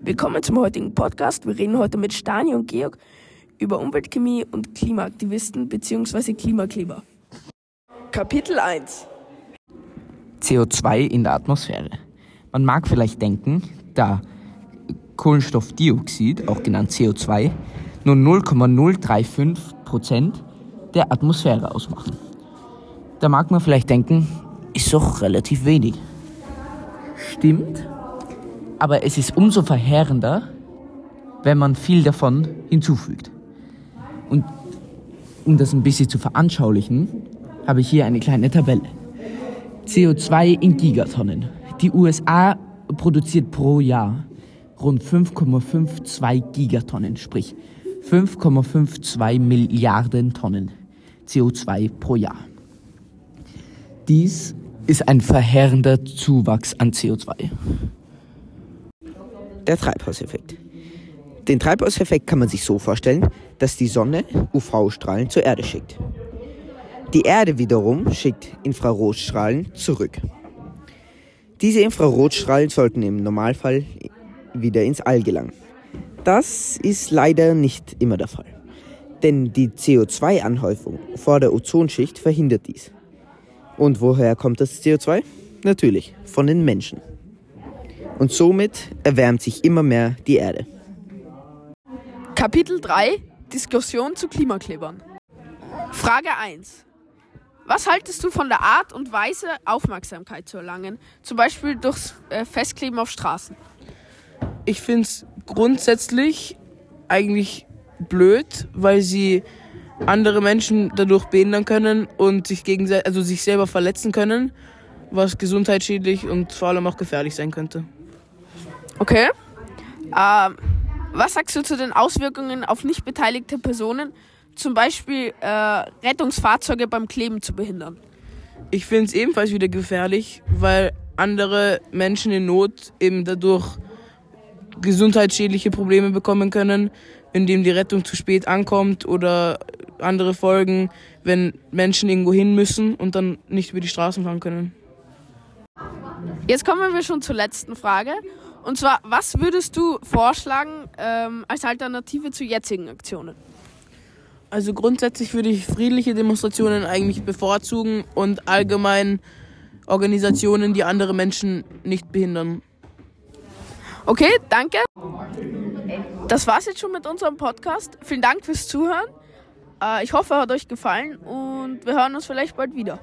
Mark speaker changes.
Speaker 1: Willkommen zum heutigen Podcast. Wir reden heute mit Stani und Georg über Umweltchemie und Klimaaktivisten bzw. Klimakleber. Kapitel 1
Speaker 2: CO2 in der Atmosphäre. Man mag vielleicht denken, da Kohlenstoffdioxid, auch genannt CO2, nur 0,035 Prozent der Atmosphäre ausmachen. Da mag man vielleicht denken, ist doch relativ wenig. Stimmt, aber es ist umso verheerender, wenn man viel davon hinzufügt. Und um das ein bisschen zu veranschaulichen, habe ich hier eine kleine Tabelle. CO2 in Gigatonnen. Die USA produziert pro Jahr rund 5,52 Gigatonnen, sprich 5,52 Milliarden Tonnen CO2 pro Jahr. Dies ist ein verheerender Zuwachs an CO2.
Speaker 3: Der Treibhauseffekt. Den Treibhauseffekt kann man sich so vorstellen, dass die Sonne UV-Strahlen zur Erde schickt. Die Erde wiederum schickt Infrarotstrahlen zurück. Diese Infrarotstrahlen sollten im Normalfall wieder ins All gelangen. Das ist leider nicht immer der Fall, denn die CO2-Anhäufung vor der Ozonschicht verhindert dies. Und woher kommt das CO2? Natürlich, von den Menschen. Und somit erwärmt sich immer mehr die Erde.
Speaker 1: Kapitel 3 Diskussion zu Klimaklebern. Frage 1. Was haltest du von der Art und Weise, Aufmerksamkeit zu erlangen, zum Beispiel durchs äh, Festkleben auf Straßen?
Speaker 4: Ich finde es grundsätzlich eigentlich blöd, weil sie andere Menschen dadurch behindern können und sich gegenseitig, also sich selber verletzen können, was gesundheitsschädlich und vor allem auch gefährlich sein könnte.
Speaker 1: Okay. Ähm, was sagst du zu den Auswirkungen auf nicht beteiligte Personen, zum Beispiel äh, Rettungsfahrzeuge beim Kleben zu behindern?
Speaker 4: Ich finde es ebenfalls wieder gefährlich, weil andere Menschen in Not eben dadurch gesundheitsschädliche Probleme bekommen können, indem die Rettung zu spät ankommt oder andere Folgen, wenn Menschen irgendwo hin müssen und dann nicht über die Straßen fahren können.
Speaker 1: Jetzt kommen wir schon zur letzten Frage. Und zwar, was würdest du vorschlagen ähm, als Alternative zu jetzigen Aktionen?
Speaker 4: Also grundsätzlich würde ich friedliche Demonstrationen eigentlich bevorzugen und allgemein Organisationen, die andere Menschen nicht behindern.
Speaker 1: Okay, danke. Das war's jetzt schon mit unserem Podcast. Vielen Dank fürs Zuhören. Äh, ich hoffe, er hat euch gefallen und wir hören uns vielleicht bald wieder.